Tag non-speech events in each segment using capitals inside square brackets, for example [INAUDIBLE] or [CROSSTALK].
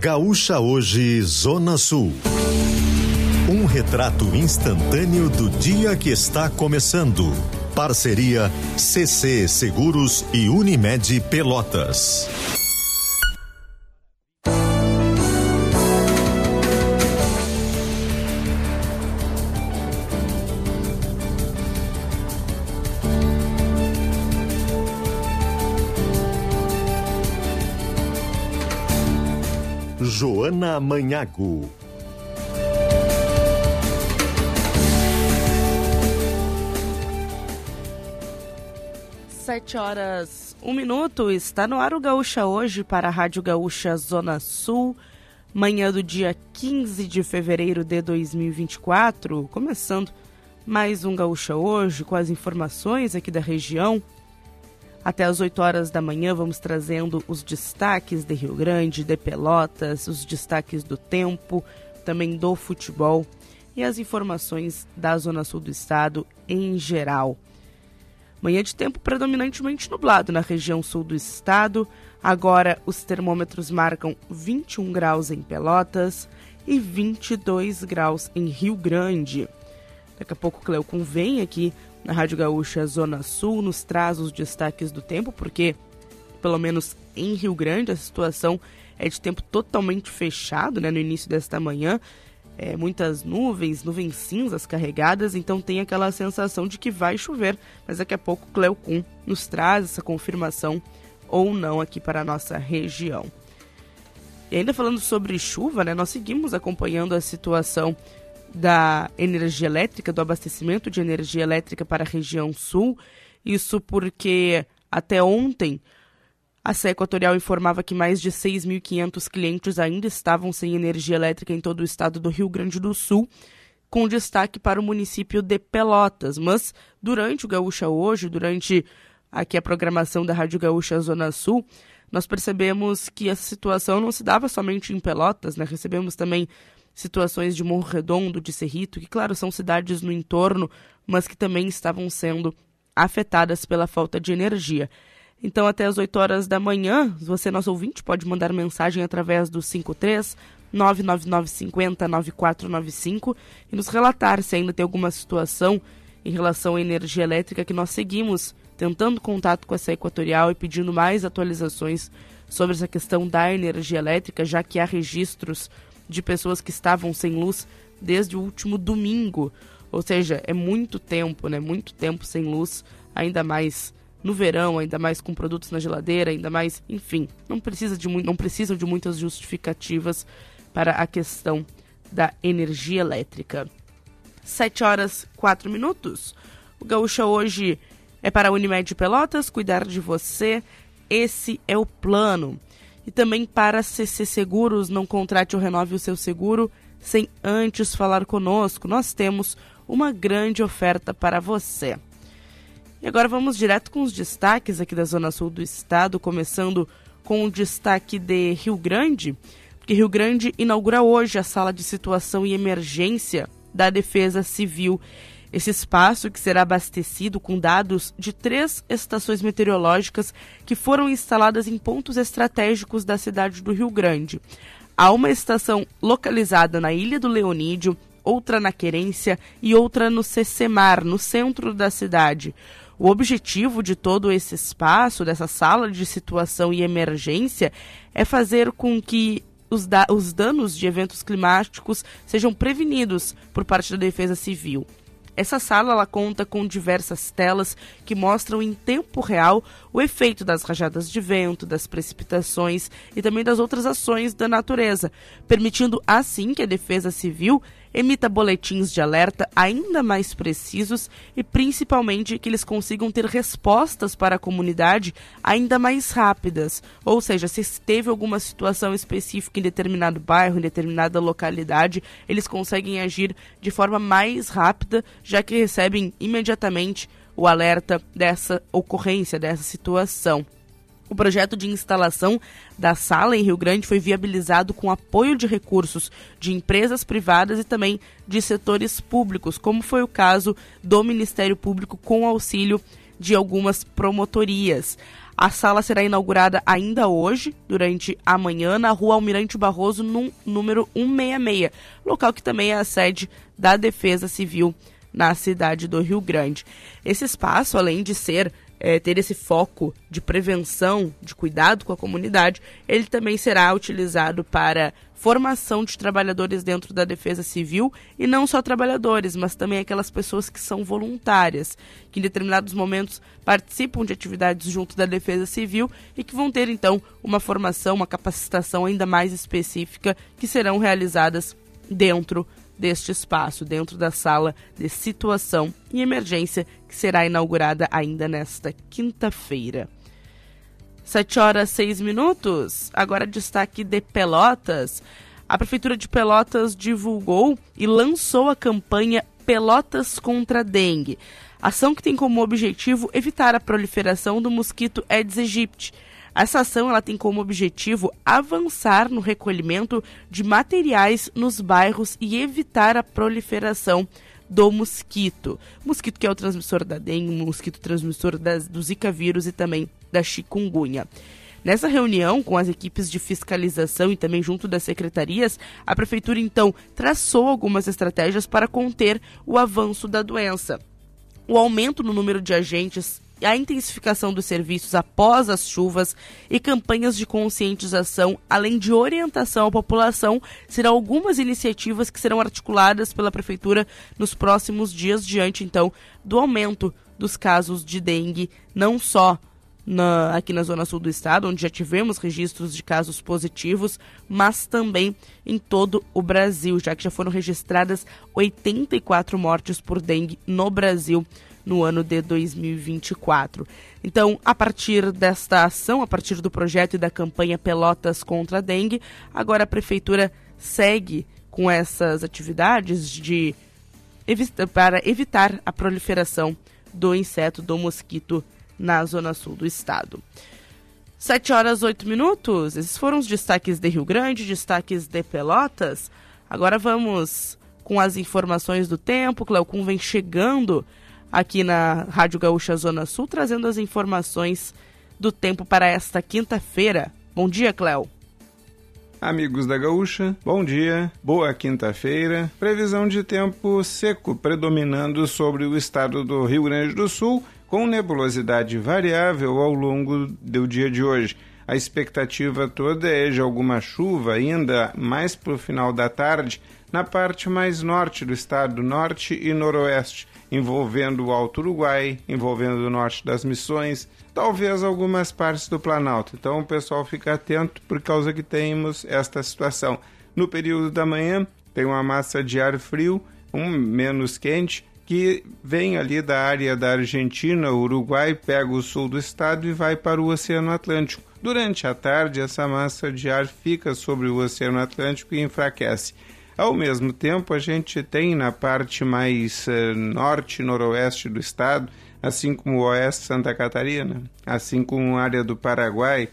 Gaúcha Hoje, Zona Sul. Um retrato instantâneo do dia que está começando. Parceria CC Seguros e Unimed Pelotas. Joana Manhago. Sete horas, um minuto, está no ar o Gaúcha hoje para a Rádio Gaúcha Zona Sul, manhã do dia 15 de fevereiro de 2024, começando mais um Gaúcha hoje com as informações aqui da região. Até as 8 horas da manhã vamos trazendo os destaques de Rio Grande, de Pelotas, os destaques do tempo, também do futebol e as informações da Zona Sul do estado em geral. Manhã de tempo predominantemente nublado na região sul do estado. Agora os termômetros marcam 21 graus em Pelotas e 22 graus em Rio Grande. Daqui a pouco o Cleocum vem aqui na Rádio Gaúcha Zona Sul nos traz os destaques do tempo, porque, pelo menos em Rio Grande, a situação é de tempo totalmente fechado né, no início desta manhã. É, muitas nuvens, nuvens cinzas carregadas, então tem aquela sensação de que vai chover, mas daqui a pouco Cleocum nos traz essa confirmação ou não aqui para a nossa região. E ainda falando sobre chuva, né, nós seguimos acompanhando a situação da energia elétrica, do abastecimento de energia elétrica para a região sul. Isso porque até ontem a CE Equatorial informava que mais de 6.500 clientes ainda estavam sem energia elétrica em todo o estado do Rio Grande do Sul, com destaque para o município de Pelotas. Mas durante o Gaúcha Hoje, durante aqui a programação da Rádio Gaúcha Zona Sul, nós percebemos que essa situação não se dava somente em Pelotas, né? Recebemos também situações de Morro Redondo, de Cerrito, que, claro, são cidades no entorno, mas que também estavam sendo afetadas pela falta de energia. Então, até as 8 horas da manhã, você, nosso ouvinte, pode mandar mensagem através do 53 99950 9495 e nos relatar se ainda tem alguma situação em relação à energia elétrica que nós seguimos tentando contato com essa Equatorial e pedindo mais atualizações sobre essa questão da energia elétrica, já que há registros de pessoas que estavam sem luz desde o último domingo. Ou seja, é muito tempo, né? Muito tempo sem luz, ainda mais no verão, ainda mais com produtos na geladeira, ainda mais, enfim, não precisa de não precisam de muitas justificativas para a questão da energia elétrica. 7 horas 4 minutos. O Gaúcha hoje é para a Unimed Pelotas cuidar de você. Esse é o plano. E também para CC Seguros, não contrate ou renove o seu seguro sem antes falar conosco. Nós temos uma grande oferta para você. E agora vamos direto com os destaques aqui da Zona Sul do estado, começando com o destaque de Rio Grande, porque Rio Grande inaugura hoje a sala de situação e emergência da Defesa Civil esse espaço, que será abastecido com dados de três estações meteorológicas que foram instaladas em pontos estratégicos da cidade do Rio Grande. Há uma estação localizada na Ilha do Leonídio, outra na Querência e outra no Cecemar, no centro da cidade. O objetivo de todo esse espaço, dessa sala de situação e emergência, é fazer com que os, da os danos de eventos climáticos sejam prevenidos por parte da Defesa Civil. Essa sala ela conta com diversas telas que mostram em tempo real o efeito das rajadas de vento, das precipitações e também das outras ações da natureza, permitindo assim que a Defesa Civil emita boletins de alerta ainda mais precisos e principalmente que eles consigam ter respostas para a comunidade ainda mais rápidas. Ou seja, se teve alguma situação específica em determinado bairro, em determinada localidade, eles conseguem agir de forma mais rápida, já que recebem imediatamente o alerta dessa ocorrência, dessa situação. O projeto de instalação da sala em Rio Grande foi viabilizado com apoio de recursos de empresas privadas e também de setores públicos, como foi o caso do Ministério Público com auxílio de algumas promotorias. A sala será inaugurada ainda hoje, durante a manhã, na rua Almirante Barroso, no número 166, local que também é a sede da Defesa Civil na cidade do Rio Grande. Esse espaço, além de ser é, ter esse foco de prevenção, de cuidado com a comunidade, ele também será utilizado para formação de trabalhadores dentro da defesa civil e não só trabalhadores, mas também aquelas pessoas que são voluntárias, que em determinados momentos participam de atividades junto da defesa civil e que vão ter então uma formação, uma capacitação ainda mais específica que serão realizadas dentro deste espaço, dentro da sala de situação e emergência que será inaugurada ainda nesta quinta-feira. 7 horas 6 minutos. Agora destaque de Pelotas. A Prefeitura de Pelotas divulgou e lançou a campanha Pelotas contra a Dengue. Ação que tem como objetivo evitar a proliferação do mosquito Aedes aegypti. Essa ação ela tem como objetivo avançar no recolhimento de materiais nos bairros e evitar a proliferação do mosquito. Mosquito que é o transmissor da dengue, mosquito transmissor das, do Zika vírus e também da chikungunya. Nessa reunião com as equipes de fiscalização e também junto das secretarias, a prefeitura então traçou algumas estratégias para conter o avanço da doença. O aumento no número de agentes a intensificação dos serviços após as chuvas e campanhas de conscientização, além de orientação à população, serão algumas iniciativas que serão articuladas pela Prefeitura nos próximos dias, diante então do aumento dos casos de dengue, não só na, aqui na zona sul do estado, onde já tivemos registros de casos positivos, mas também em todo o Brasil, já que já foram registradas 84 mortes por dengue no Brasil no ano de 2024. Então, a partir desta ação, a partir do projeto e da campanha Pelotas contra a Dengue, agora a prefeitura segue com essas atividades de para evitar a proliferação do inseto do mosquito na zona sul do estado. 7 horas 8 minutos. Esses foram os destaques de Rio Grande, destaques de Pelotas. Agora vamos com as informações do tempo. Cleocum vem chegando aqui na Rádio Gaúcha Zona Sul, trazendo as informações do tempo para esta quinta-feira. Bom dia, Cléo. Amigos da Gaúcha, bom dia, boa quinta-feira. Previsão de tempo seco predominando sobre o estado do Rio Grande do Sul, com nebulosidade variável ao longo do dia de hoje. A expectativa toda é de alguma chuva ainda mais para o final da tarde na parte mais norte do estado, norte e noroeste envolvendo o Alto Uruguai, envolvendo o norte das Missões, talvez algumas partes do Planalto. Então o pessoal fica atento por causa que temos esta situação. No período da manhã tem uma massa de ar frio, um menos quente, que vem ali da área da Argentina, Uruguai, pega o sul do estado e vai para o Oceano Atlântico. Durante a tarde, essa massa de ar fica sobre o Oceano Atlântico e enfraquece. Ao mesmo tempo, a gente tem na parte mais uh, norte noroeste do estado, assim como o oeste Santa Catarina, assim como a área do Paraguai,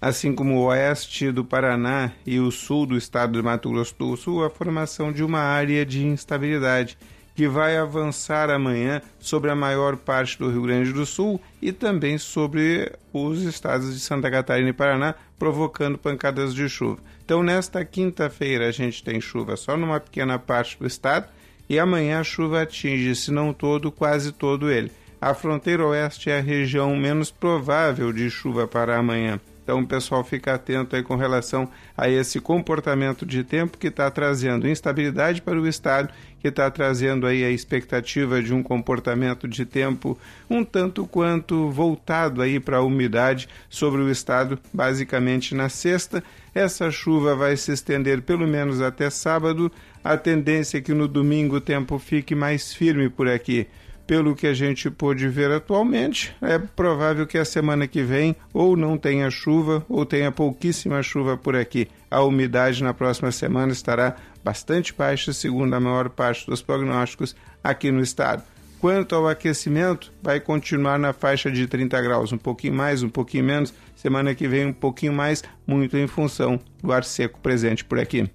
assim como o oeste do Paraná e o sul do estado de Mato Grosso do Sul, a formação de uma área de instabilidade que vai avançar amanhã sobre a maior parte do Rio Grande do Sul e também sobre os estados de Santa Catarina e Paraná, provocando pancadas de chuva. Então, nesta quinta-feira, a gente tem chuva só numa pequena parte do estado e amanhã a chuva atinge, se não todo, quase todo ele. A fronteira oeste é a região menos provável de chuva para amanhã. Então o pessoal fica atento aí com relação a esse comportamento de tempo que está trazendo instabilidade para o estado, que está trazendo aí a expectativa de um comportamento de tempo um tanto quanto voltado aí para a umidade sobre o estado, basicamente na sexta. Essa chuva vai se estender pelo menos até sábado. A tendência é que no domingo o tempo fique mais firme por aqui pelo que a gente pôde ver atualmente, é provável que a semana que vem ou não tenha chuva ou tenha pouquíssima chuva por aqui. A umidade na próxima semana estará bastante baixa, segundo a maior parte dos prognósticos aqui no estado. Quanto ao aquecimento, vai continuar na faixa de 30 graus, um pouquinho mais, um pouquinho menos. Semana que vem, um pouquinho mais, muito em função do ar seco presente por aqui.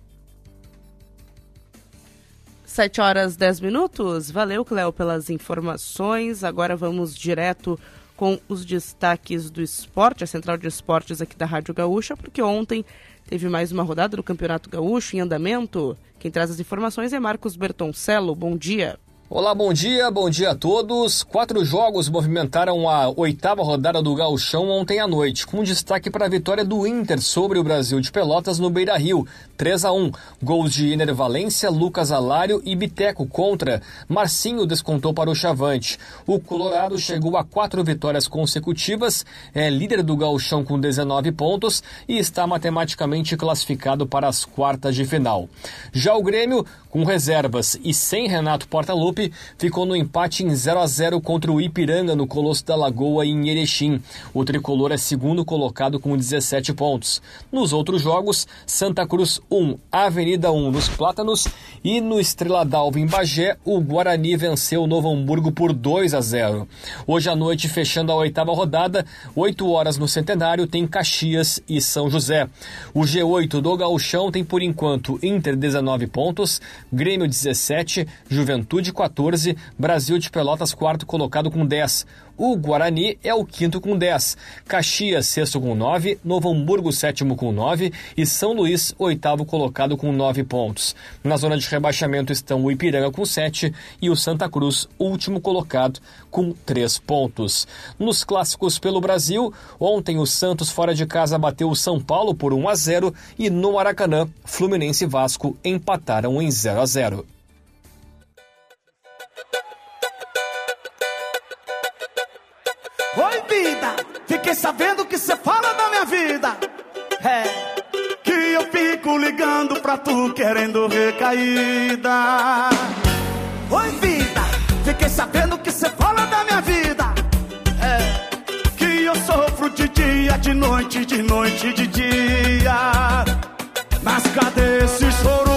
7 horas 10 minutos. Valeu, Cléo, pelas informações. Agora vamos direto com os destaques do esporte, a central de esportes aqui da Rádio Gaúcha, porque ontem teve mais uma rodada do Campeonato Gaúcho em andamento. Quem traz as informações é Marcos Bertoncello. Bom dia. Olá, bom dia, bom dia a todos. Quatro jogos movimentaram a oitava rodada do Gauchão ontem à noite, com destaque para a vitória do Inter sobre o Brasil de Pelotas no Beira Rio, 3 a 1 Gols de Ener Valência, Lucas Alário e Biteco contra. Marcinho descontou para o Chavante. O Colorado chegou a quatro vitórias consecutivas, é líder do Gauchão com 19 pontos e está matematicamente classificado para as quartas de final. Já o Grêmio, com reservas e sem Renato Portaluppi, ficou no empate em 0 a 0 contra o Ipiranga no Colosso da Lagoa em Erechim. O tricolor é segundo colocado com 17 pontos. Nos outros jogos, Santa Cruz 1, Avenida 1 nos Plátanos e no Estrela d'Alva em Bagé, o Guarani venceu o Novo Hamburgo por 2 a 0. Hoje à noite, fechando a oitava rodada, 8 horas no Centenário, tem Caxias e São José. O G8 do Gauchão tem por enquanto Inter 19 pontos, Grêmio 17, Juventude 14 14, Brasil de Pelotas quarto colocado com 10. O Guarani é o quinto com 10, Caxias sexto com 9, Novo Hamburgo sétimo com 9 e São Luís oitavo colocado com 9 pontos. Na zona de rebaixamento estão o Ipiranga com 7 e o Santa Cruz último colocado com 3 pontos. Nos clássicos pelo Brasil, ontem o Santos fora de casa bateu o São Paulo por 1 a 0 e no Maracanã, Fluminense e Vasco empataram em 0 a 0. Vida, fiquei sabendo que você fala da minha vida. É, que eu fico ligando pra tu querendo recaída. Oi, vida, fiquei sabendo que você fala da minha vida. É, que eu sofro de dia, de noite, de noite, de dia. Mas cadê esse choro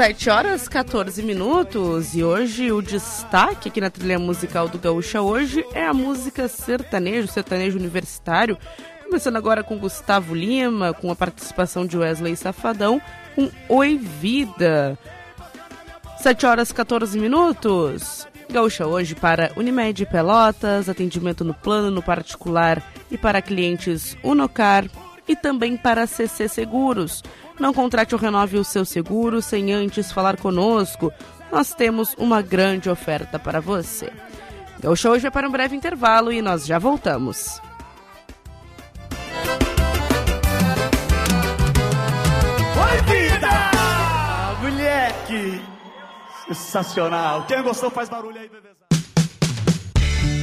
7 horas 14 minutos e hoje o destaque aqui na trilha musical do Gaúcha hoje é a música sertanejo, sertanejo universitário. Começando agora com Gustavo Lima, com a participação de Wesley Safadão, com Oi Vida. 7 horas 14 minutos. Gaúcha hoje para Unimed Pelotas, atendimento no plano, no particular e para clientes Unocar e também para CC Seguros. Não contrate ou renove o seu seguro sem antes falar conosco. Nós temos uma grande oferta para você. Gaúcha hoje é para um breve intervalo e nós já voltamos. Oi, vida! Moleque! Sensacional! Quem gostou faz barulho aí, bebezão.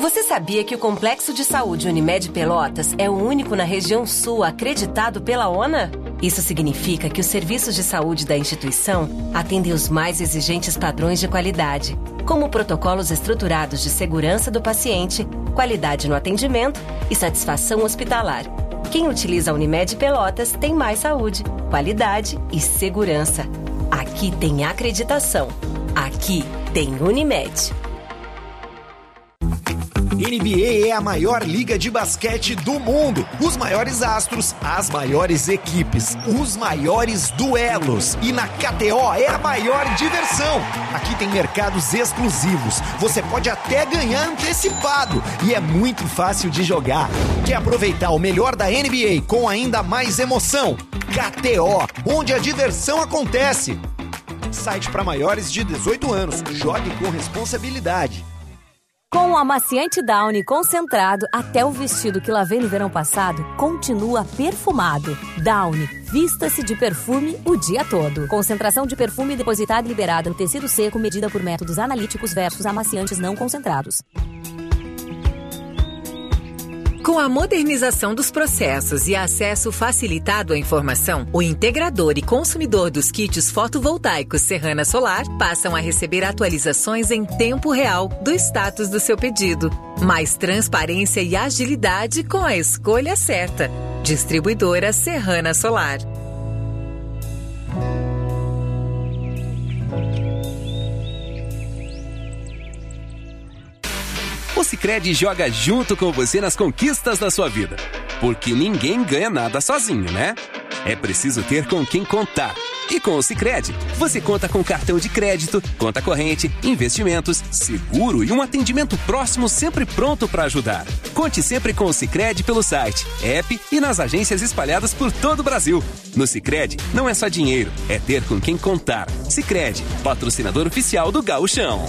Você sabia que o Complexo de Saúde Unimed Pelotas é o único na região sul acreditado pela ONA? Isso significa que os serviços de saúde da instituição atendem os mais exigentes padrões de qualidade, como protocolos estruturados de segurança do paciente, qualidade no atendimento e satisfação hospitalar. Quem utiliza a Unimed Pelotas tem mais saúde, qualidade e segurança. Aqui tem acreditação. Aqui tem Unimed. NBA é a maior liga de basquete do mundo. Os maiores astros, as maiores equipes, os maiores duelos. E na KTO é a maior diversão. Aqui tem mercados exclusivos. Você pode até ganhar antecipado. E é muito fácil de jogar. Quer aproveitar o melhor da NBA com ainda mais emoção? KTO, onde a diversão acontece. Site para maiores de 18 anos. Jogue com responsabilidade. Com o amaciante Downy concentrado, até o vestido que lavei no verão passado continua perfumado. Downy, vista-se de perfume o dia todo. Concentração de perfume depositada e liberada no tecido seco medida por métodos analíticos versus amaciantes não concentrados. Com a modernização dos processos e acesso facilitado à informação, o integrador e consumidor dos kits fotovoltaicos Serrana Solar passam a receber atualizações em tempo real do status do seu pedido. Mais transparência e agilidade com a escolha certa. Distribuidora Serrana Solar. Sicredi joga junto com você nas conquistas da sua vida. Porque ninguém ganha nada sozinho, né? É preciso ter com quem contar. E com o Sicredi, você conta com cartão de crédito, conta corrente, investimentos, seguro e um atendimento próximo sempre pronto para ajudar. Conte sempre com o Sicredi pelo site, app e nas agências espalhadas por todo o Brasil. No Sicredi não é só dinheiro, é ter com quem contar. Sicredi, patrocinador oficial do Gauchão.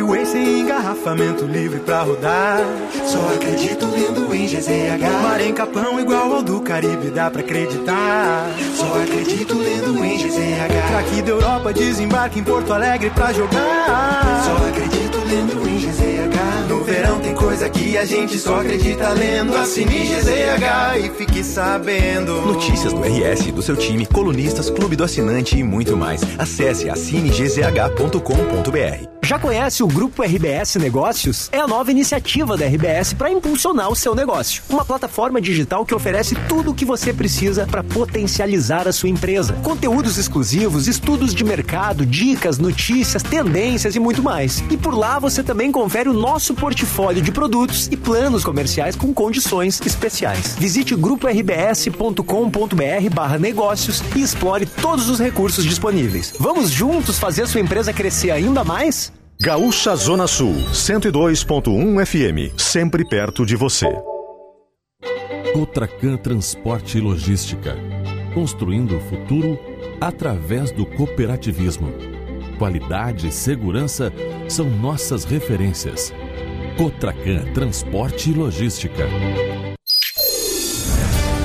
Freeway sem engarrafamento livre pra rodar. Só acredito lendo em GZH. Mar em Capão igual ao do Caribe, dá pra acreditar. Só acredito lendo em GZH. Craque da Europa desembarque em Porto Alegre pra jogar. Só acredito lendo em GZH. No verão tem coisa que a gente só acredita lendo. Assine GZH e fique sabendo. Notícias do RS, do seu time, colunistas, clube do assinante e muito mais. Acesse assinegzh.com.br. Já conhece o Grupo RBS Negócios? É a nova iniciativa da RBS para impulsionar o seu negócio. Uma plataforma digital que oferece tudo o que você precisa para potencializar a sua empresa. Conteúdos exclusivos, estudos de mercado, dicas, notícias, tendências e muito mais. E por lá você também confere o nosso portfólio de produtos e planos comerciais com condições especiais. Visite gruporbs.com.br barra negócios e explore todos os recursos disponíveis. Vamos juntos fazer sua empresa crescer ainda mais? Gaúcha Zona Sul, 102.1 FM, sempre perto de você. Cotracan Transporte e Logística, construindo o futuro através do cooperativismo. Qualidade e segurança são nossas referências. Cotracan Transporte e Logística.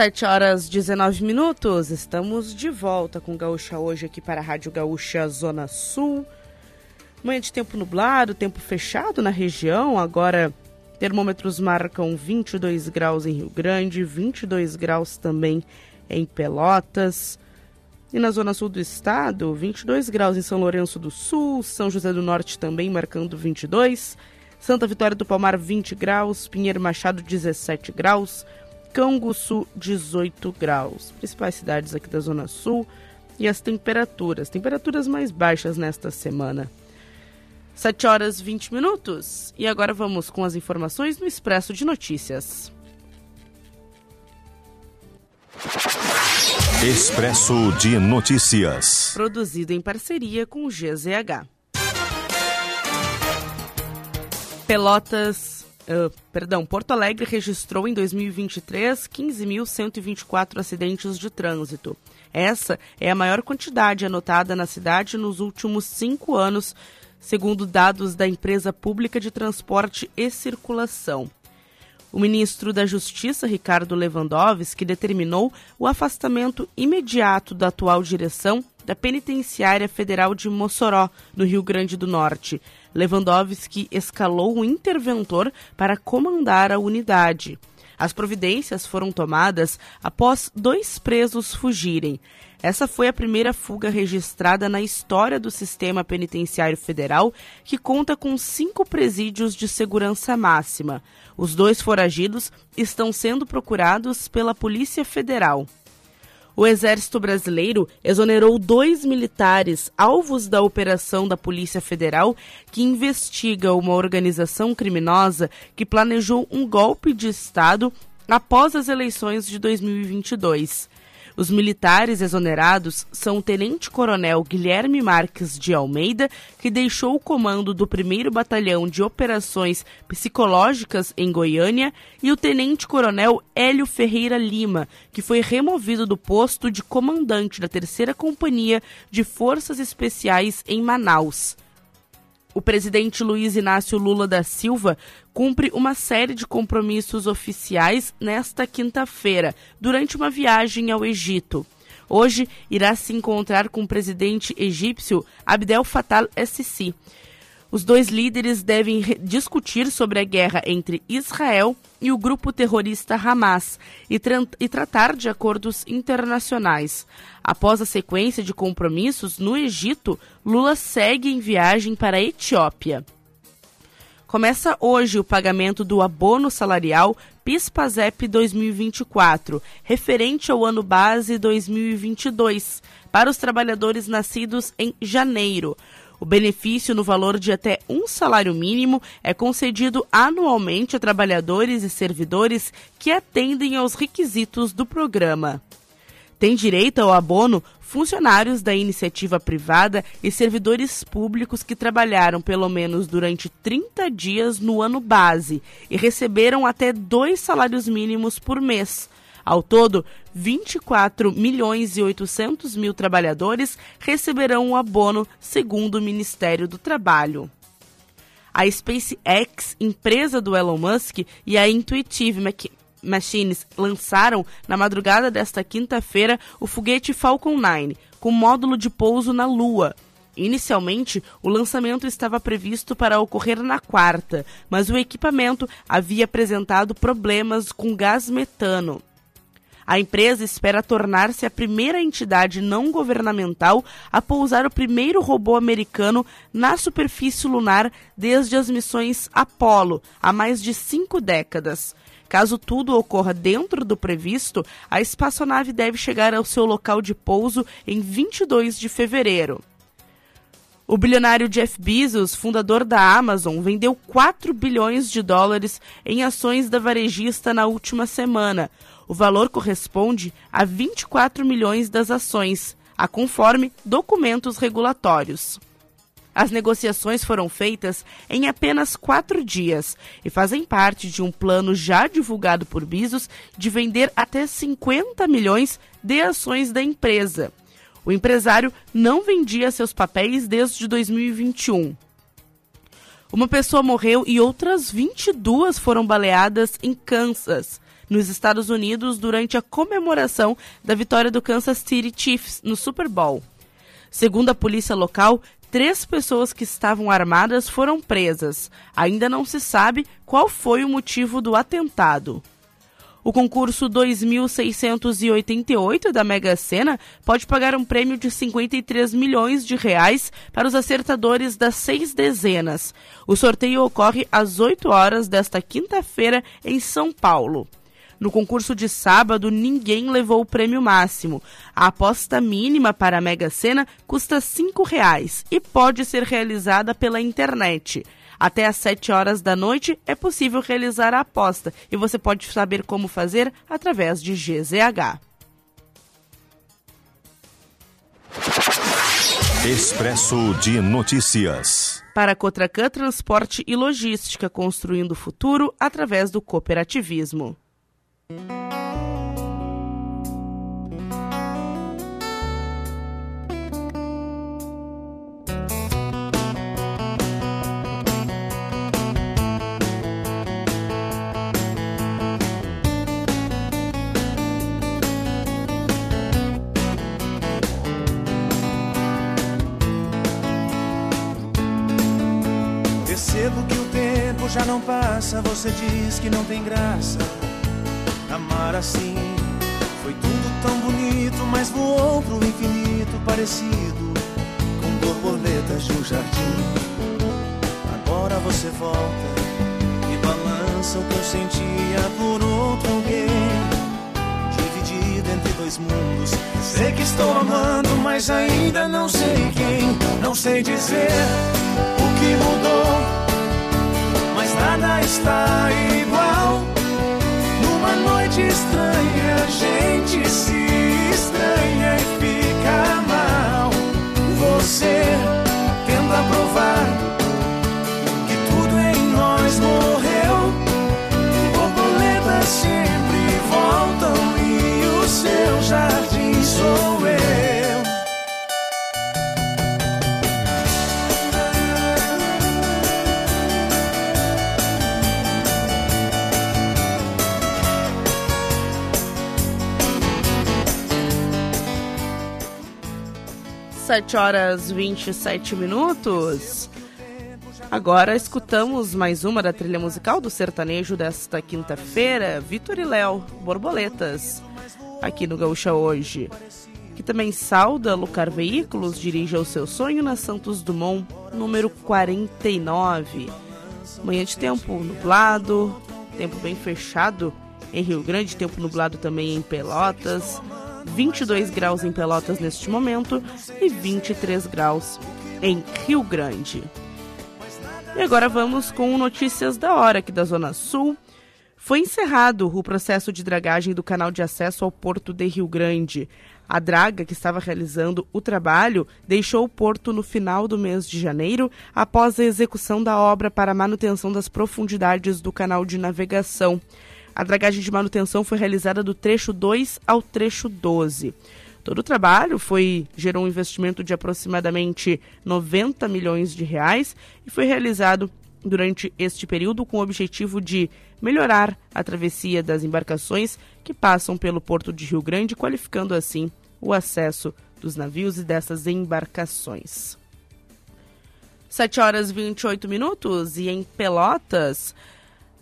Sete horas 19 minutos, estamos de volta com Gaúcha hoje aqui para a Rádio Gaúcha Zona Sul. Manhã de tempo nublado, tempo fechado na região. Agora, termômetros marcam 22 graus em Rio Grande, 22 graus também em Pelotas. E na zona sul do estado, 22 graus em São Lourenço do Sul, São José do Norte também marcando 22, Santa Vitória do Palmar 20 graus, Pinheiro Machado 17 graus, Canguçu 18 graus. Principais cidades aqui da zona sul e as temperaturas, temperaturas mais baixas nesta semana. 7 horas 20 minutos e agora vamos com as informações no Expresso de Notícias. Expresso de Notícias. Produzido em parceria com o GZH. Pelotas, uh, perdão, Porto Alegre registrou em 2023 15.124 acidentes de trânsito. Essa é a maior quantidade anotada na cidade nos últimos cinco anos, segundo dados da empresa pública de transporte e circulação. O ministro da Justiça, Ricardo Lewandowski, determinou o afastamento imediato da atual direção da Penitenciária Federal de Mossoró, no Rio Grande do Norte. Lewandowski escalou um interventor para comandar a unidade. As providências foram tomadas após dois presos fugirem. Essa foi a primeira fuga registrada na história do sistema penitenciário federal, que conta com cinco presídios de segurança máxima. Os dois foragidos estão sendo procurados pela Polícia Federal. O Exército Brasileiro exonerou dois militares alvos da operação da Polícia Federal que investiga uma organização criminosa que planejou um golpe de Estado após as eleições de 2022. Os militares exonerados são o tenente-coronel Guilherme Marques de Almeida, que deixou o comando do 1 Batalhão de Operações Psicológicas em Goiânia, e o tenente-coronel Hélio Ferreira Lima, que foi removido do posto de comandante da 3 Companhia de Forças Especiais em Manaus. O presidente Luiz Inácio Lula da Silva cumpre uma série de compromissos oficiais nesta quinta-feira, durante uma viagem ao Egito. Hoje irá se encontrar com o presidente egípcio Abdel Fattah el-Sisi. Os dois líderes devem discutir sobre a guerra entre Israel e o grupo terrorista Hamas e, tra e, tratar de acordos internacionais. Após a sequência de compromissos no Egito, Lula segue em viagem para a Etiópia. Começa hoje o pagamento do abono salarial PIS/PASEP 2024, referente ao ano base 2022, para os trabalhadores nascidos em janeiro. O benefício no valor de até um salário mínimo é concedido anualmente a trabalhadores e servidores que atendem aos requisitos do programa. Tem direito ao abono funcionários da iniciativa privada e servidores públicos que trabalharam pelo menos durante 30 dias no ano base e receberam até dois salários mínimos por mês ao todo, 24 milhões e 800 mil trabalhadores receberão o abono, segundo o Ministério do Trabalho. A SpaceX, empresa do Elon Musk, e a Intuitive Machines lançaram, na madrugada desta quinta-feira, o foguete Falcon 9, com módulo de pouso na Lua. Inicialmente, o lançamento estava previsto para ocorrer na quarta, mas o equipamento havia apresentado problemas com gás metano. A empresa espera tornar-se a primeira entidade não governamental a pousar o primeiro robô americano na superfície lunar desde as missões Apollo, há mais de cinco décadas. Caso tudo ocorra dentro do previsto, a espaçonave deve chegar ao seu local de pouso em 22 de fevereiro. O bilionário Jeff Bezos, fundador da Amazon, vendeu 4 bilhões de dólares em ações da varejista na última semana, o valor corresponde a 24 milhões das ações, a conforme documentos regulatórios. As negociações foram feitas em apenas quatro dias e fazem parte de um plano já divulgado por Bezos de vender até 50 milhões de ações da empresa. O empresário não vendia seus papéis desde 2021. Uma pessoa morreu e outras 22 foram baleadas em Kansas nos Estados Unidos durante a comemoração da vitória do Kansas City Chiefs no Super Bowl. Segundo a polícia local, três pessoas que estavam armadas foram presas. Ainda não se sabe qual foi o motivo do atentado. O concurso 2688 da Mega Sena pode pagar um prêmio de 53 milhões de reais para os acertadores das seis dezenas. O sorteio ocorre às 8 horas desta quinta-feira em São Paulo. No concurso de sábado, ninguém levou o prêmio máximo. A aposta mínima para a Mega Sena custa R$ reais e pode ser realizada pela internet. Até às 7 horas da noite é possível realizar a aposta e você pode saber como fazer através de GZH. Expresso de Notícias. Para a Cotracan Transporte e Logística, construindo o futuro através do cooperativismo. Percebo que o tempo já não passa, você diz que não tem graça. Amar assim foi tudo tão bonito, mas voou pro infinito parecido com borboletas de um jardim. Agora você volta e balança o que eu sentia por outro alguém. Dividido entre dois mundos. Sei que estou amando, mas ainda não sei quem. Não sei dizer o que mudou, mas nada está igual. Sempre voltam e o seu jardim sou eu. Sete horas 27 minutos. Agora escutamos mais uma da trilha musical do sertanejo desta quinta-feira, Vitor e Léo, Borboletas, aqui no Gaúcha Hoje. Que também sauda Lucar Veículos, dirige ao seu sonho na Santos Dumont, número 49. Manhã de tempo nublado, tempo bem fechado em Rio Grande, tempo nublado também em Pelotas. 22 graus em Pelotas neste momento e 23 graus em Rio Grande. E agora vamos com notícias da hora aqui da Zona Sul. Foi encerrado o processo de dragagem do canal de acesso ao porto de Rio Grande. A draga, que estava realizando o trabalho, deixou o porto no final do mês de janeiro, após a execução da obra para manutenção das profundidades do canal de navegação. A dragagem de manutenção foi realizada do trecho 2 ao trecho 12. Todo o trabalho foi gerou um investimento de aproximadamente 90 milhões de reais e foi realizado durante este período com o objetivo de melhorar a travessia das embarcações que passam pelo porto de Rio Grande, qualificando assim o acesso dos navios e dessas embarcações. 7 horas e 28 minutos e em Pelotas,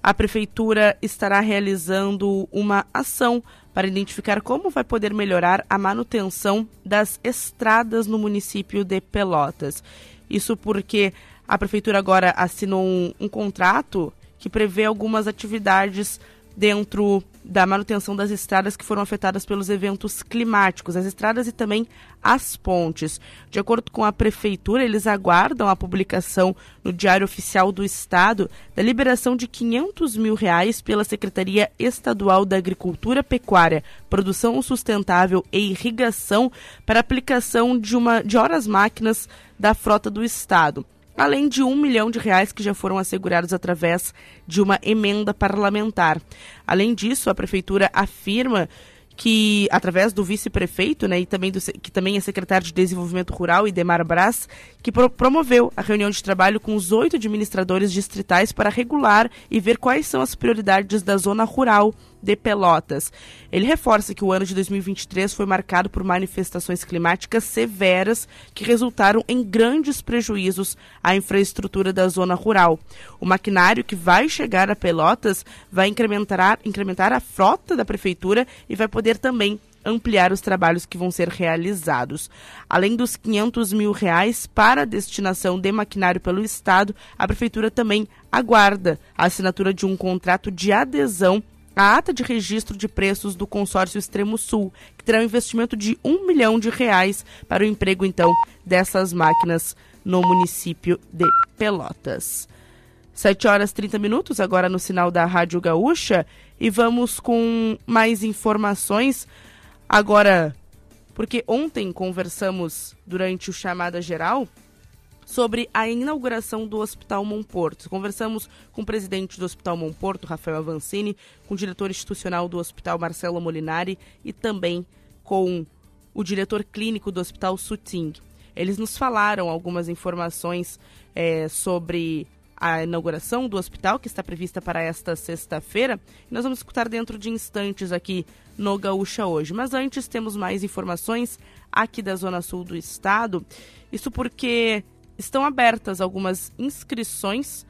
a prefeitura estará realizando uma ação para identificar como vai poder melhorar a manutenção das estradas no município de Pelotas. Isso porque a prefeitura agora assinou um, um contrato que prevê algumas atividades dentro da manutenção das estradas que foram afetadas pelos eventos climáticos, as estradas e também as pontes. De acordo com a prefeitura, eles aguardam a publicação no Diário Oficial do Estado da liberação de 500 mil reais pela Secretaria Estadual da Agricultura, Pecuária, Produção Sustentável e Irrigação para aplicação de uma de horas máquinas da frota do Estado além de um milhão de reais que já foram assegurados através de uma emenda parlamentar. Além disso, a prefeitura afirma que, através do vice-prefeito, né, e também do, que também é secretário de Desenvolvimento Rural, Idemar Brás, que pro, promoveu a reunião de trabalho com os oito administradores distritais para regular e ver quais são as prioridades da zona rural de Pelotas. Ele reforça que o ano de 2023 foi marcado por manifestações climáticas severas que resultaram em grandes prejuízos à infraestrutura da zona rural. O maquinário que vai chegar a Pelotas vai incrementar, incrementar a frota da prefeitura e vai poder também ampliar os trabalhos que vão ser realizados. Além dos 500 mil reais para a destinação de maquinário pelo Estado, a Prefeitura também aguarda a assinatura de um contrato de adesão a ata de registro de preços do consórcio Extremo Sul, que terá um investimento de um milhão de reais para o emprego, então, dessas máquinas no município de Pelotas. 7 horas 30 minutos, agora no sinal da Rádio Gaúcha, e vamos com mais informações. Agora, porque ontem conversamos durante o chamada geral sobre a inauguração do Hospital Monporto. Conversamos com o presidente do Hospital Monporto, Rafael Avancini, com o diretor institucional do Hospital, Marcelo Molinari, e também com o diretor clínico do Hospital Suting. Eles nos falaram algumas informações é, sobre a inauguração do hospital, que está prevista para esta sexta-feira. Nós vamos escutar dentro de instantes aqui no Gaúcha hoje. Mas antes, temos mais informações aqui da Zona Sul do estado. Isso porque estão abertas algumas inscrições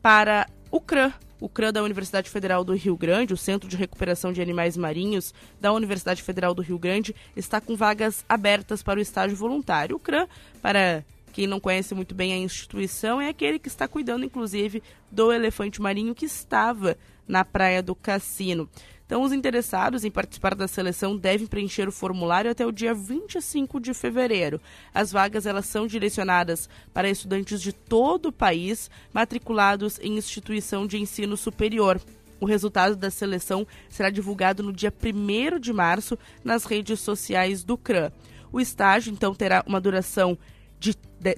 para O CRAN, o CRAN da Universidade Federal do Rio Grande, o Centro de Recuperação de Animais Marinhos da Universidade Federal do Rio Grande, está com vagas abertas para o estágio voluntário. O CRAN, para quem não conhece muito bem a instituição, é aquele que está cuidando, inclusive, do elefante marinho que estava na praia do Cassino. Então, os interessados em participar da seleção devem preencher o formulário até o dia 25 de fevereiro. As vagas elas são direcionadas para estudantes de todo o país matriculados em instituição de ensino superior. O resultado da seleção será divulgado no dia 1 de março nas redes sociais do CRAN. O estágio, então, terá uma duração de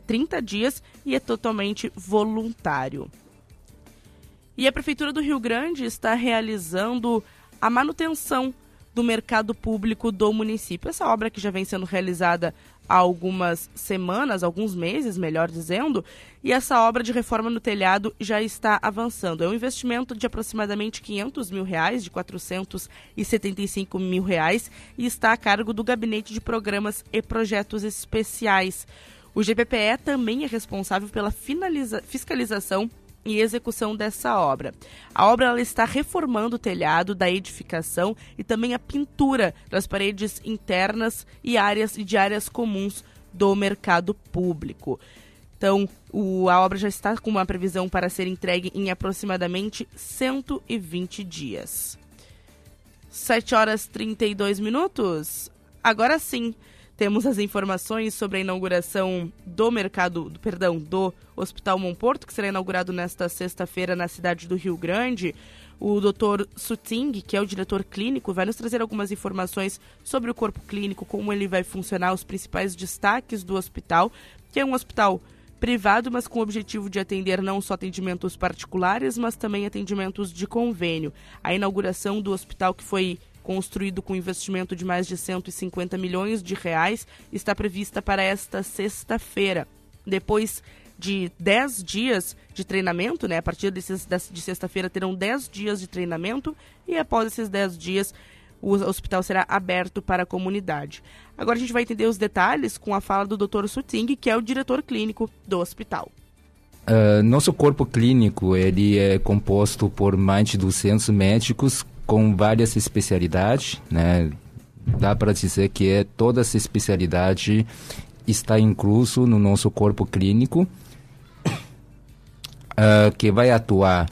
30 dias e é totalmente voluntário. E a Prefeitura do Rio Grande está realizando a manutenção do mercado público do município. Essa obra que já vem sendo realizada há algumas semanas, alguns meses, melhor dizendo, e essa obra de reforma no telhado já está avançando. É um investimento de aproximadamente 500 mil reais, de 475 mil reais, e está a cargo do Gabinete de Programas e Projetos Especiais. O GPPE também é responsável pela fiscalização e execução dessa obra. A obra está reformando o telhado da edificação e também a pintura das paredes internas e áreas e de áreas comuns do mercado público. Então, o, a obra já está com uma previsão para ser entregue em aproximadamente 120 dias. 7 horas 32 minutos. Agora sim, temos as informações sobre a inauguração do mercado, do, perdão, do Hospital Monporto, que será inaugurado nesta sexta-feira na cidade do Rio Grande. O Dr. Suting, que é o diretor clínico, vai nos trazer algumas informações sobre o corpo clínico, como ele vai funcionar, os principais destaques do hospital, que é um hospital privado, mas com o objetivo de atender não só atendimentos particulares, mas também atendimentos de convênio. A inauguração do hospital que foi construído com investimento de mais de 150 milhões de reais, está prevista para esta sexta-feira. Depois de 10 dias de treinamento, né? A partir de sexta-feira terão 10 dias de treinamento e após esses 10 dias o hospital será aberto para a comunidade. Agora a gente vai entender os detalhes com a fala do Dr. Suting, que é o diretor clínico do hospital. Uh, nosso corpo clínico ele é composto por mais de 200 médicos com várias especialidades, né? Dá para dizer que é toda essa especialidade está incluso no nosso corpo clínico, uh, [COUGHS] que vai atuar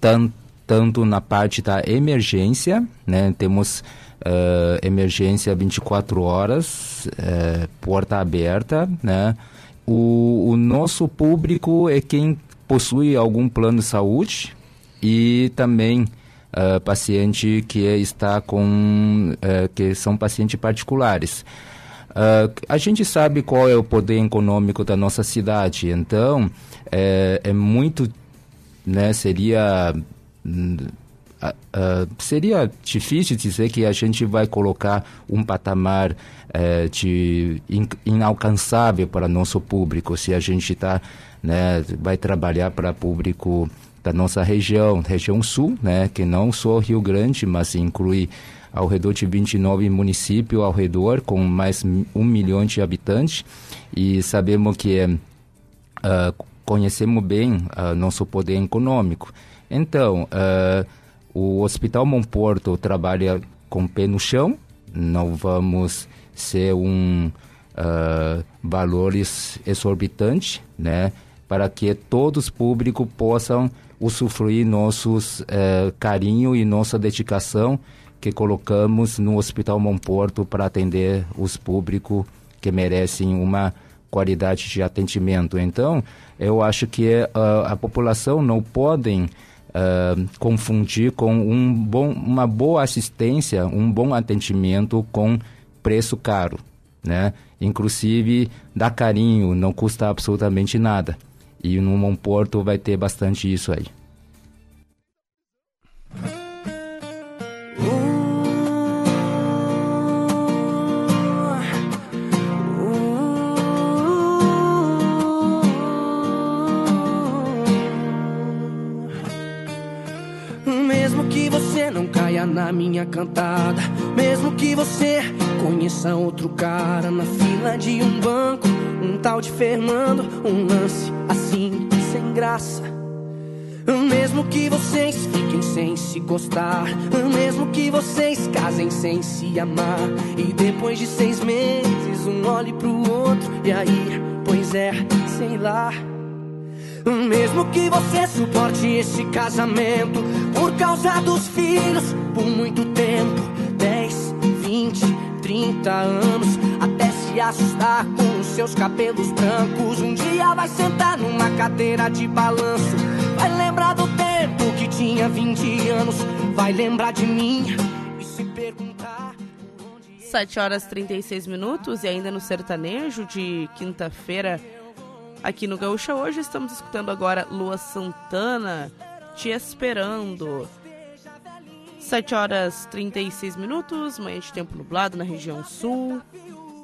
tanto tanto na parte da emergência, né? Temos uh, emergência 24 horas, uh, porta aberta, né? O, o nosso público é quem possui algum plano de saúde e também uh, paciente que está com uh, que são pacientes particulares. Uh, a gente sabe qual é o poder econômico da nossa cidade, então é, é muito, né, seria Uh, seria difícil dizer que a gente vai colocar um patamar uh, de in, inalcançável para nosso público se a gente tá, né, vai trabalhar para público da nossa região, região sul, né, que não só Rio Grande, mas inclui ao redor de 29 municípios ao redor, com mais um milhão de habitantes, e sabemos que uh, conhecemos bem uh, nosso poder econômico. Então, uh, o Hospital Monporto trabalha com pé no chão, não vamos ser um valores exorbitantes, né, para que todos os públicos possam usufruir nossos eh, carinho e nossa dedicação que colocamos no Hospital Monporto para atender os públicos que merecem uma qualidade de atendimento. Então, eu acho que uh, a população não podem uh, confundir com um bom, uma boa assistência, um bom atendimento com preço caro, né? Inclusive, dar carinho não custa absolutamente nada. E no Monporto vai ter bastante isso aí. Mesmo que você não caia na minha cantada, mesmo que você conheça outro cara na fila de um banco um tal de Fernando, um lance assim, sem graça. Mesmo que vocês fiquem sem se gostar, mesmo que vocês casem sem se amar, e depois de seis meses um olhe pro outro, e aí, pois é, sei lá. Mesmo que você suporte esse casamento por causa dos filhos por muito tempo 10, 20, 30 anos até se assustar com os seus cabelos brancos. Um dia vai sentar numa cadeira de balanço, vai lembrar do tempo que tinha 20 anos, vai lembrar de mim e se perguntar. 7 horas 36 minutos e ainda no sertanejo de quinta-feira aqui no Gaúcha hoje estamos escutando agora Lua Santana te esperando. 7 horas 36 minutos, manhã de tempo nublado na região sul,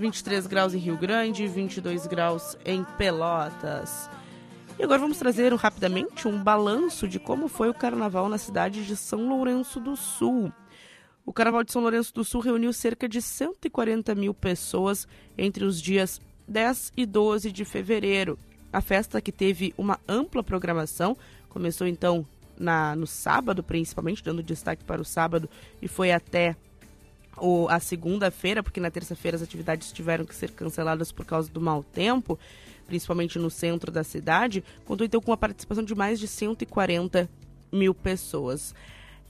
23 graus em Rio Grande, 22 graus em Pelotas. E agora vamos trazer rapidamente um balanço de como foi o carnaval na cidade de São Lourenço do Sul. O Carnaval de São Lourenço do Sul reuniu cerca de 140 mil pessoas entre os dias 10 e 12 de fevereiro. A festa que teve uma ampla programação começou então na, no sábado, principalmente, dando destaque para o sábado, e foi até o, a segunda-feira, porque na terça-feira as atividades tiveram que ser canceladas por causa do mau tempo, principalmente no centro da cidade, contou então com a participação de mais de 140 mil pessoas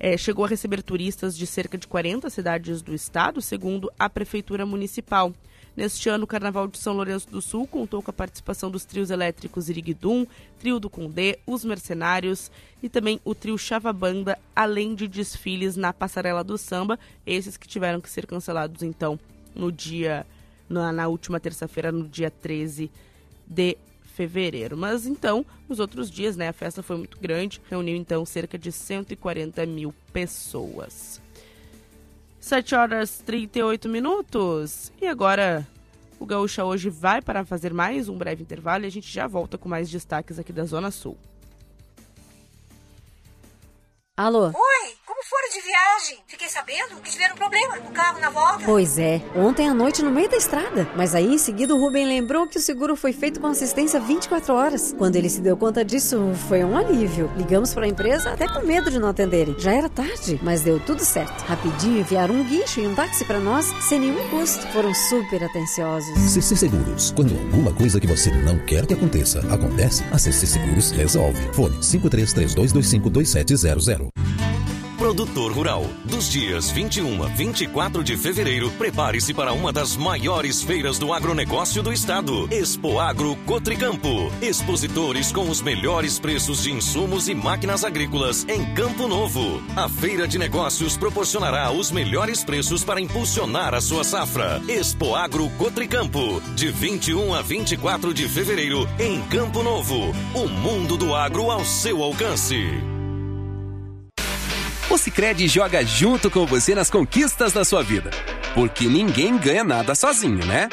é, chegou a receber turistas de cerca de 40 cidades do estado, segundo a Prefeitura Municipal. Neste ano, o Carnaval de São Lourenço do Sul contou com a participação dos trios elétricos Iriguidum, Trio do Condé, Os Mercenários e também o trio Chavabanda, além de desfiles na Passarela do Samba, esses que tiveram que ser cancelados então no dia na, na última terça-feira, no dia 13 de fevereiro. Mas então, nos outros dias, né, a festa foi muito grande, reuniu então cerca de 140 mil pessoas. 7 horas 38 minutos. E agora o Gaúcha hoje vai para fazer mais um breve intervalo e a gente já volta com mais destaques aqui da Zona Sul. Alô? Oi, foram de viagem? Fiquei sabendo que tiveram problema no carro na volta. Pois é, ontem à noite no meio da estrada. Mas aí em seguida o Rubem lembrou que o seguro foi feito com assistência 24 horas. Quando ele se deu conta disso, foi um alívio. Ligamos para a empresa até com medo de não atenderem. Já era tarde, mas deu tudo certo. Rapidinho enviaram um guincho e um táxi para nós sem nenhum custo. Foram super atenciosos. CC Seguros. Quando alguma coisa que você não quer que aconteça acontece, a CC Seguros resolve. Fone 5332252700. Produtor Rural. Dos dias 21 a 24 de fevereiro, prepare-se para uma das maiores feiras do agronegócio do estado. Expo Agro Cotricampo. Expositores com os melhores preços de insumos e máquinas agrícolas em Campo Novo. A feira de negócios proporcionará os melhores preços para impulsionar a sua safra. Expo Agro Cotricampo. De 21 a 24 de fevereiro, em Campo Novo. O mundo do agro ao seu alcance. O Sicredi joga junto com você nas conquistas da sua vida. Porque ninguém ganha nada sozinho, né?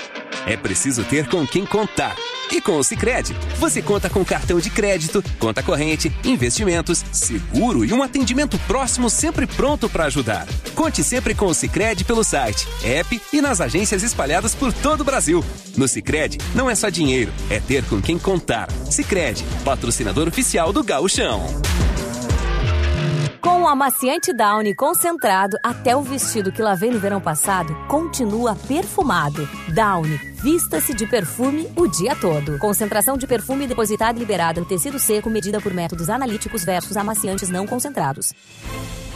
É preciso ter com quem contar. E com o Sicredi, você conta com cartão de crédito, conta corrente, investimentos, seguro e um atendimento próximo sempre pronto para ajudar. Conte sempre com o Sicredi pelo site, app e nas agências espalhadas por todo o Brasil. No Sicredi, não é só dinheiro, é ter com quem contar. Sicredi, patrocinador oficial do Gauchão. Com o amaciante Downy concentrado, até o vestido que lavei no verão passado continua perfumado. Downy, vista-se de perfume o dia todo. Concentração de perfume depositada e liberada no tecido seco medida por métodos analíticos versus amaciantes não concentrados.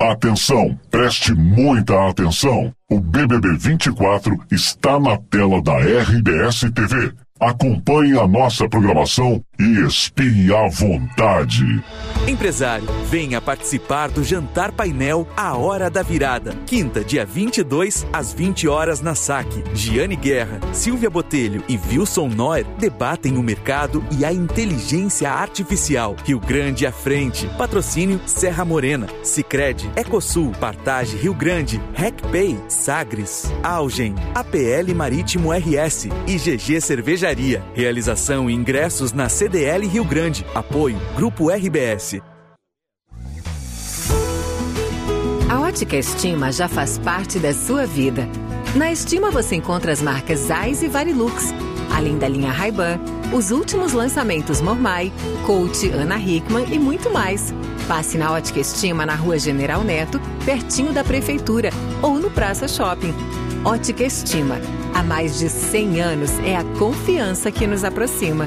Atenção, preste muita atenção. O BBB 24 está na tela da RBS TV. Acompanhe a nossa programação e espie à vontade. Empresário, venha participar do Jantar Painel A Hora da Virada. Quinta, dia 22, às 20 horas na SAC. Giane Guerra, Silvia Botelho e Wilson Noer debatem o mercado e a inteligência artificial. Rio Grande à frente. Patrocínio Serra Morena, Sicredi, Ecosul, Partage Rio Grande, RecPay, Sagres, Algem, APL Marítimo RS e GG Cervejaria. Realização e ingressos na CDL Rio Grande. Apoio Grupo RBS. A Ótica Estima já faz parte da sua vida. Na Estima você encontra as marcas Zeiss e Varilux, além da linha Ray-Ban, os últimos lançamentos Mormai, Coach, Ana Hickman e muito mais. Passe na Ótica Estima na Rua General Neto, pertinho da Prefeitura, ou no Praça Shopping. Ótica Estima. Há mais de 100 anos é a confiança que nos aproxima.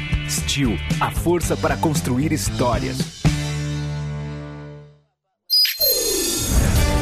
Steel, a força para construir histórias.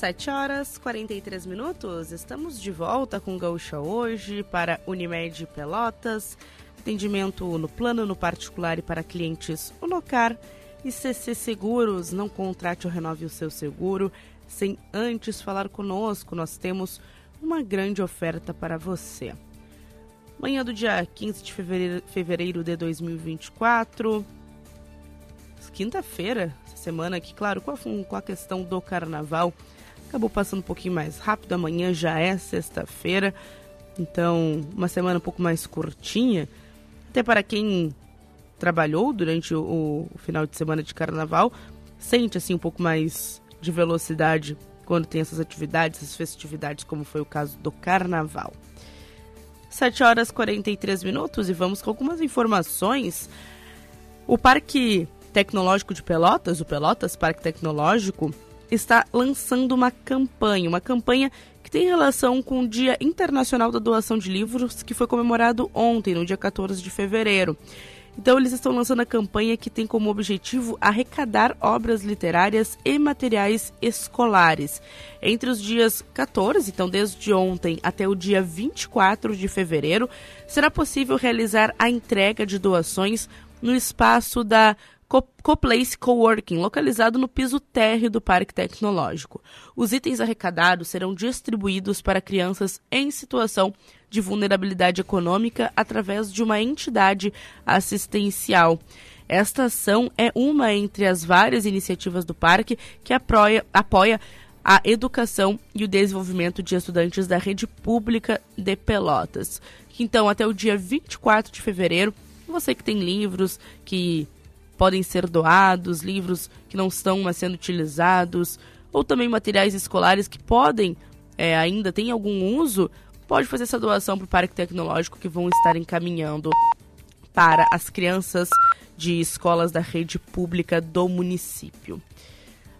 Sete horas 43 minutos. Estamos de volta com Gaúcha hoje para Unimed Pelotas. Atendimento no plano, no particular e para clientes Unocar e CC Seguros. Não contrate ou renove o seu seguro sem antes falar conosco. Nós temos uma grande oferta para você. Manhã do dia 15 de fevereiro, fevereiro de 2024. Quinta-feira, semana aqui, claro, com a, com a questão do carnaval acabou passando um pouquinho mais rápido. Amanhã já é sexta-feira, então uma semana um pouco mais curtinha. Até para quem trabalhou durante o, o final de semana de carnaval, sente assim um pouco mais de velocidade quando tem essas atividades, essas festividades, como foi o caso do carnaval. 7 horas 43 minutos e vamos com algumas informações. O Parque Tecnológico de Pelotas, o Pelotas Parque Tecnológico, está lançando uma campanha, uma campanha que tem relação com o Dia Internacional da Doação de Livros, que foi comemorado ontem, no dia 14 de fevereiro. Então, eles estão lançando a campanha que tem como objetivo arrecadar obras literárias e materiais escolares. Entre os dias 14, então desde ontem até o dia 24 de fevereiro, será possível realizar a entrega de doações no espaço da Coplace Coworking, localizado no piso térreo do Parque Tecnológico. Os itens arrecadados serão distribuídos para crianças em situação de vulnerabilidade econômica através de uma entidade assistencial. Esta ação é uma entre as várias iniciativas do parque que apoia, apoia a educação e o desenvolvimento de estudantes da rede pública de Pelotas. Então, até o dia 24 de fevereiro, você que tem livros que podem ser doados, livros que não estão mais sendo utilizados, ou também materiais escolares que podem, é, ainda tem algum uso, pode fazer essa doação para o Parque Tecnológico que vão estar encaminhando para as crianças de escolas da rede pública do município.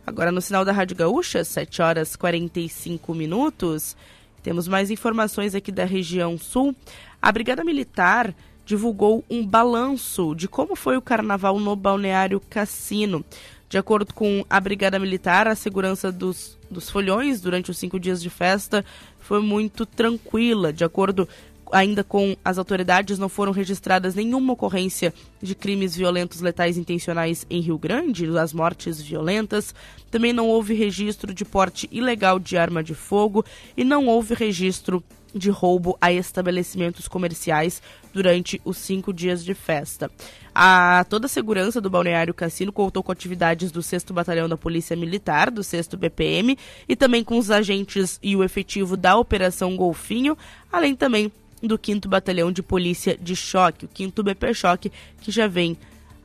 Agora no sinal da Rádio Gaúcha, 7 horas 45 minutos, temos mais informações aqui da região sul. A Brigada Militar divulgou um balanço de como foi o carnaval no Balneário Cassino. De acordo com a Brigada Militar, a segurança dos, dos folhões durante os cinco dias de festa foi muito tranquila. De acordo ainda com as autoridades, não foram registradas nenhuma ocorrência de crimes violentos letais intencionais em Rio Grande, as mortes violentas. Também não houve registro de porte ilegal de arma de fogo e não houve registro de roubo a estabelecimentos comerciais durante os cinco dias de festa. A toda a segurança do Balneário Cassino contou com atividades do 6 Batalhão da Polícia Militar, do 6 BPM e também com os agentes e o efetivo da Operação Golfinho, além também do 5 Batalhão de Polícia de Choque, o 5 BP Choque, que já vem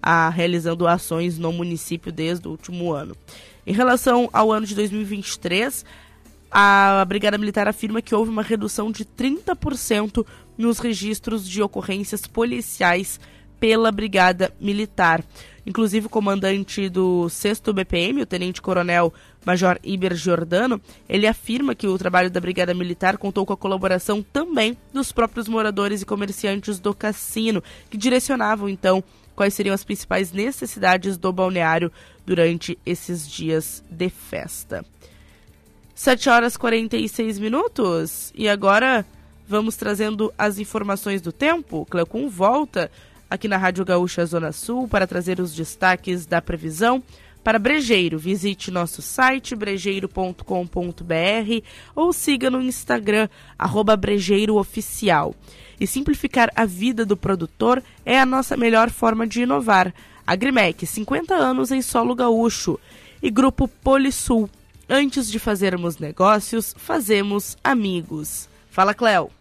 a, realizando ações no município desde o último ano. Em relação ao ano de 2023, a Brigada Militar afirma que houve uma redução de 30% nos registros de ocorrências policiais pela Brigada Militar. Inclusive, o comandante do 6 BPM, o Tenente-Coronel Major Iber Giordano, ele afirma que o trabalho da Brigada Militar contou com a colaboração também dos próprios moradores e comerciantes do cassino, que direcionavam então quais seriam as principais necessidades do balneário durante esses dias de festa. 7 horas 46 minutos. E agora vamos trazendo as informações do tempo. Cleocum volta aqui na Rádio Gaúcha Zona Sul para trazer os destaques da previsão. Para Brejeiro, visite nosso site brejeiro.com.br ou siga no Instagram, brejeirooficial. E simplificar a vida do produtor é a nossa melhor forma de inovar. Agrimec, 50 anos em solo gaúcho. E Grupo Polisul, Antes de fazermos negócios, fazemos amigos. Fala, Cléo.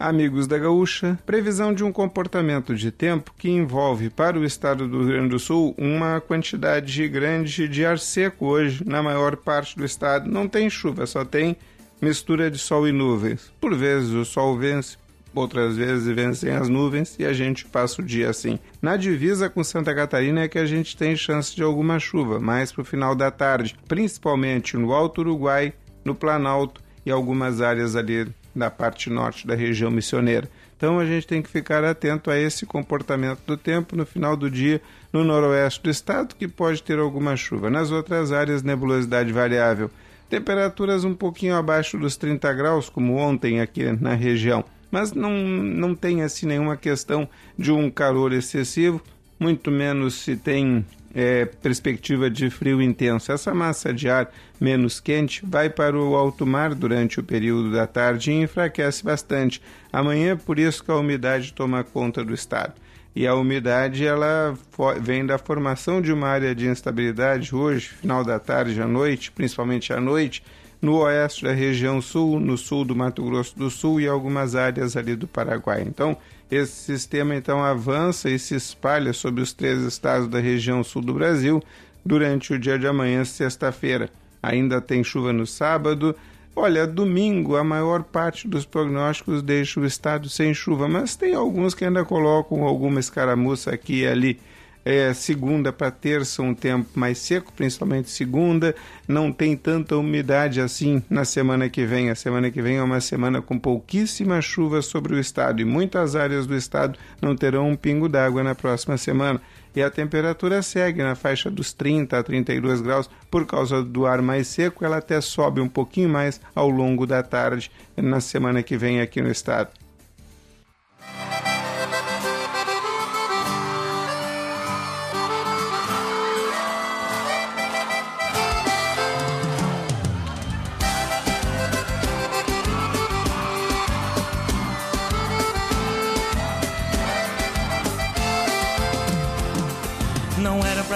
Amigos da Gaúcha, previsão de um comportamento de tempo que envolve para o estado do Rio Grande do Sul uma quantidade grande de ar seco hoje na maior parte do estado. Não tem chuva, só tem mistura de sol e nuvens. Por vezes o sol vence, outras vezes vencem as nuvens e a gente passa o dia assim. Na divisa com Santa Catarina é que a gente tem chance de alguma chuva, mais para o final da tarde, principalmente no Alto Uruguai, no Planalto e algumas áreas ali da parte norte da região missioneira. Então a gente tem que ficar atento a esse comportamento do tempo no final do dia no noroeste do estado, que pode ter alguma chuva. Nas outras áreas, nebulosidade variável. Temperaturas um pouquinho abaixo dos 30 graus, como ontem aqui na região mas não, não tem assim nenhuma questão de um calor excessivo, muito menos se tem é, perspectiva de frio intenso. Essa massa de ar menos quente vai para o alto mar durante o período da tarde e enfraquece bastante. Amanhã, por isso que a umidade toma conta do estado. E a umidade ela vem da formação de uma área de instabilidade hoje, final da tarde à noite, principalmente à noite, no oeste da região sul, no sul do Mato Grosso do Sul e algumas áreas ali do Paraguai. Então, esse sistema então avança e se espalha sobre os três estados da região sul do Brasil durante o dia de amanhã, sexta-feira. Ainda tem chuva no sábado. Olha, domingo a maior parte dos prognósticos deixa o estado sem chuva, mas tem alguns que ainda colocam alguma escaramuça aqui e ali é, segunda para terça um tempo mais seco, principalmente segunda, não tem tanta umidade assim na semana que vem. A semana que vem é uma semana com pouquíssima chuva sobre o estado e muitas áreas do estado não terão um pingo d'água na próxima semana. E a temperatura segue na faixa dos 30 a 32 graus por causa do ar mais seco, ela até sobe um pouquinho mais ao longo da tarde na semana que vem aqui no estado.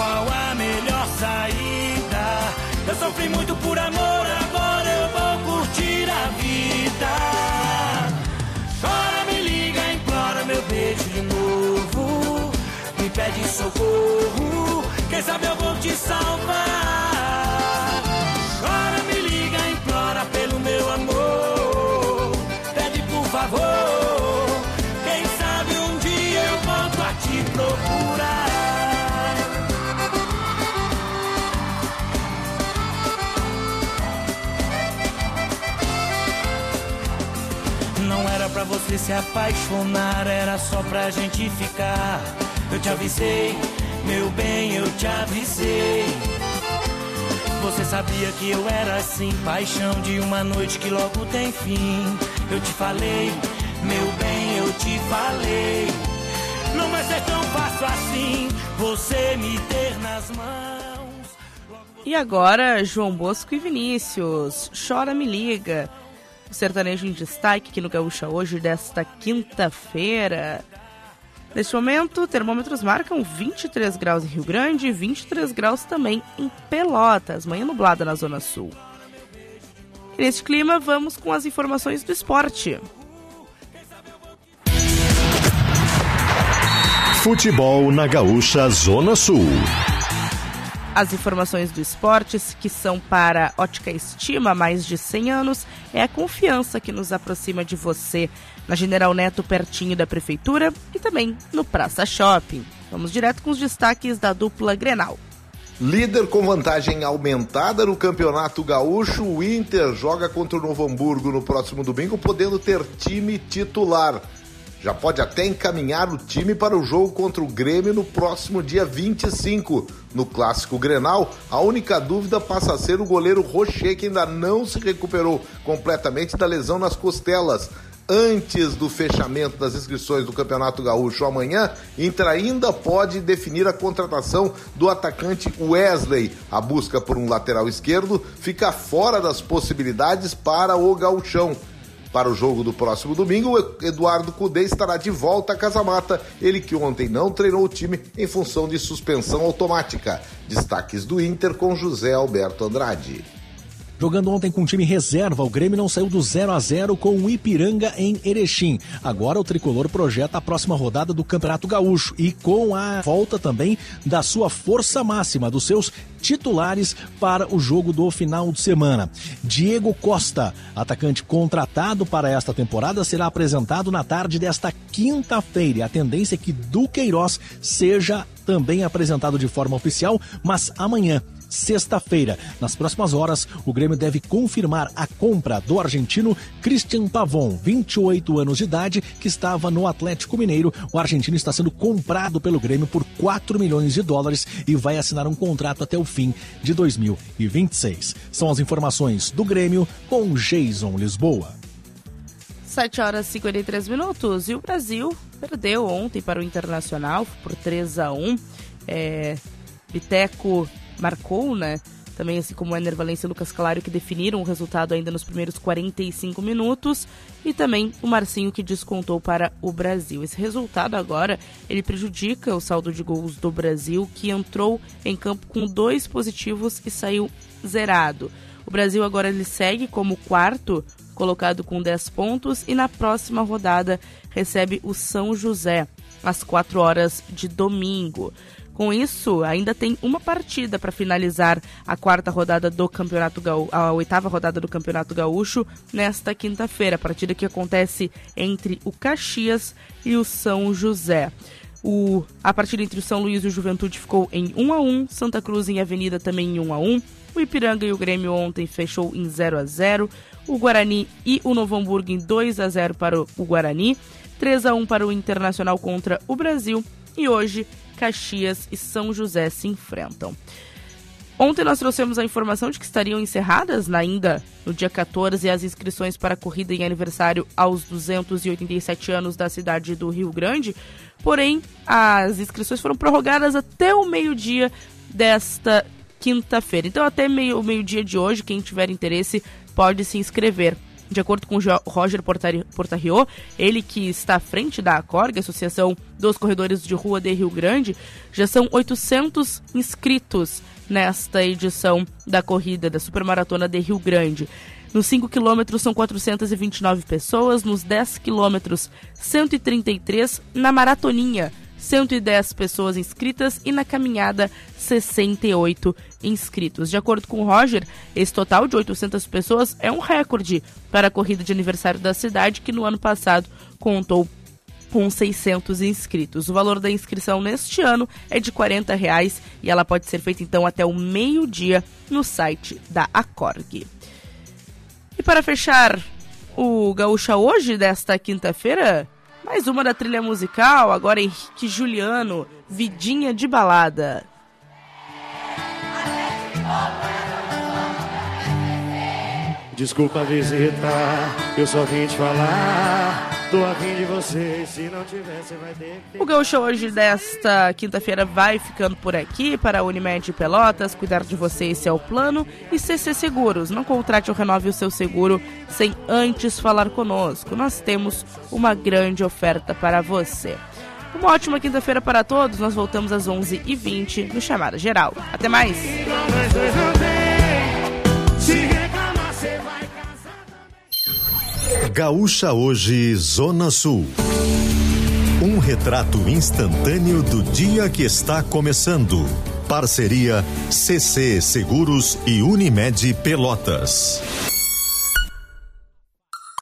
qual a melhor saída. Eu sofri muito por amor, agora eu vou curtir a vida. Chora, me liga, implora meu beijo de novo. Me pede socorro, quem sabe eu vou te salvar. Você se apaixonar, era só pra gente ficar. Eu te avisei, meu bem, eu te avisei. Você sabia que eu era assim, paixão de uma noite que logo tem fim. Eu te falei, meu bem, eu te falei. Não vai ser tão fácil assim, você me ter nas mãos. E agora, João Bosco e Vinícius, Chora Me Liga. O sertanejo em destaque aqui no Gaúcha hoje, desta quinta-feira. Neste momento, termômetros marcam 23 graus em Rio Grande e 23 graus também em Pelotas, manhã nublada na Zona Sul. E neste clima, vamos com as informações do esporte. Futebol na Gaúcha Zona Sul. As informações do esporte, que são para Ótica Estima há mais de 100 anos, é a confiança que nos aproxima de você na General Neto, pertinho da Prefeitura e também no Praça Shopping. Vamos direto com os destaques da dupla Grenal. Líder com vantagem aumentada no Campeonato Gaúcho, o Inter joga contra o Novo Hamburgo no próximo domingo, podendo ter time titular já pode até encaminhar o time para o jogo contra o Grêmio no próximo dia 25. No clássico Grenal, a única dúvida passa a ser o goleiro Rocher, que ainda não se recuperou completamente da lesão nas costelas. Antes do fechamento das inscrições do Campeonato Gaúcho amanhã, Inter ainda pode definir a contratação do atacante Wesley. A busca por um lateral esquerdo fica fora das possibilidades para o Gauchão. Para o jogo do próximo domingo, Eduardo Cudê estará de volta a Casa Mata, ele que ontem não treinou o time em função de suspensão automática. Destaques do Inter com José Alberto Andrade. Jogando ontem com o time reserva, o Grêmio não saiu do 0 a 0 com o Ipiranga em Erechim. Agora o tricolor projeta a próxima rodada do Campeonato Gaúcho e com a volta também da sua força máxima, dos seus titulares para o jogo do final de semana. Diego Costa, atacante contratado para esta temporada, será apresentado na tarde desta quinta-feira. A tendência é que Duqueiroz seja também apresentado de forma oficial, mas amanhã sexta-feira. Nas próximas horas, o Grêmio deve confirmar a compra do argentino Christian Pavon, 28 anos de idade, que estava no Atlético Mineiro. O argentino está sendo comprado pelo Grêmio por 4 milhões de dólares e vai assinar um contrato até o fim de 2026. São as informações do Grêmio com Jason Lisboa. 7 horas e 53 minutos e o Brasil perdeu ontem para o Internacional por 3 a 1. É, Biteco marcou, né? Também assim como o Ener Valencia e Lucas Claro que definiram o resultado ainda nos primeiros 45 minutos e também o Marcinho que descontou para o Brasil. Esse resultado agora, ele prejudica o saldo de gols do Brasil que entrou em campo com dois positivos e saiu zerado. O Brasil agora ele segue como quarto colocado com 10 pontos e na próxima rodada recebe o São José às 4 horas de domingo. Com isso, ainda tem uma partida para finalizar a quarta rodada do Campeonato Gaúcho, a oitava rodada do Campeonato Gaúcho nesta quinta-feira, partida que acontece entre o Caxias e o São José. O, a partida entre o São Luís e o Juventude ficou em 1 a 1, Santa Cruz em Avenida também em 1 a 1. O Ipiranga e o Grêmio ontem fechou em 0 a 0. O Guarani e o Novo Hamburgo em 2 a 0 para o Guarani, 3 a 1 para o Internacional contra o Brasil e hoje Caxias e São José se enfrentam. Ontem nós trouxemos a informação de que estariam encerradas ainda no dia 14 as inscrições para a corrida em aniversário aos 287 anos da cidade do Rio Grande. Porém, as inscrições foram prorrogadas até o meio-dia desta quinta-feira. Então, até meio, o meio-dia de hoje, quem tiver interesse pode se inscrever. De acordo com Roger Portario, ele que está à frente da ACORG, Associação dos Corredores de Rua de Rio Grande, já são 800 inscritos nesta edição da corrida da Supermaratona de Rio Grande. Nos 5 quilômetros são 429 pessoas, nos 10 quilômetros 133, na maratoninha 110 pessoas inscritas e na caminhada 68 inscritos. De acordo com o Roger, esse total de 800 pessoas é um recorde para a corrida de aniversário da cidade, que no ano passado contou com 600 inscritos. O valor da inscrição neste ano é de 40 reais, e ela pode ser feita então até o meio-dia no site da Acorg. E para fechar o Gaúcha hoje, desta quinta-feira, mais uma da trilha musical, agora Henrique Juliano, Vidinha de Balada. Desculpa a visita, eu só vim te falar. Tô afim de você, se não tiver, você vai ter que. O Gaúcho hoje desta quinta-feira vai ficando por aqui para a Unimed Pelotas. Cuidar de você, esse é o plano. E CC Seguros, não contrate ou renove o seu seguro sem antes falar conosco. Nós temos uma grande oferta para você. Uma ótima quinta-feira para todos. Nós voltamos às 11h20 no Chamada Geral. Até mais! Gaúcha Hoje, Zona Sul. Um retrato instantâneo do dia que está começando. Parceria CC Seguros e Unimed Pelotas.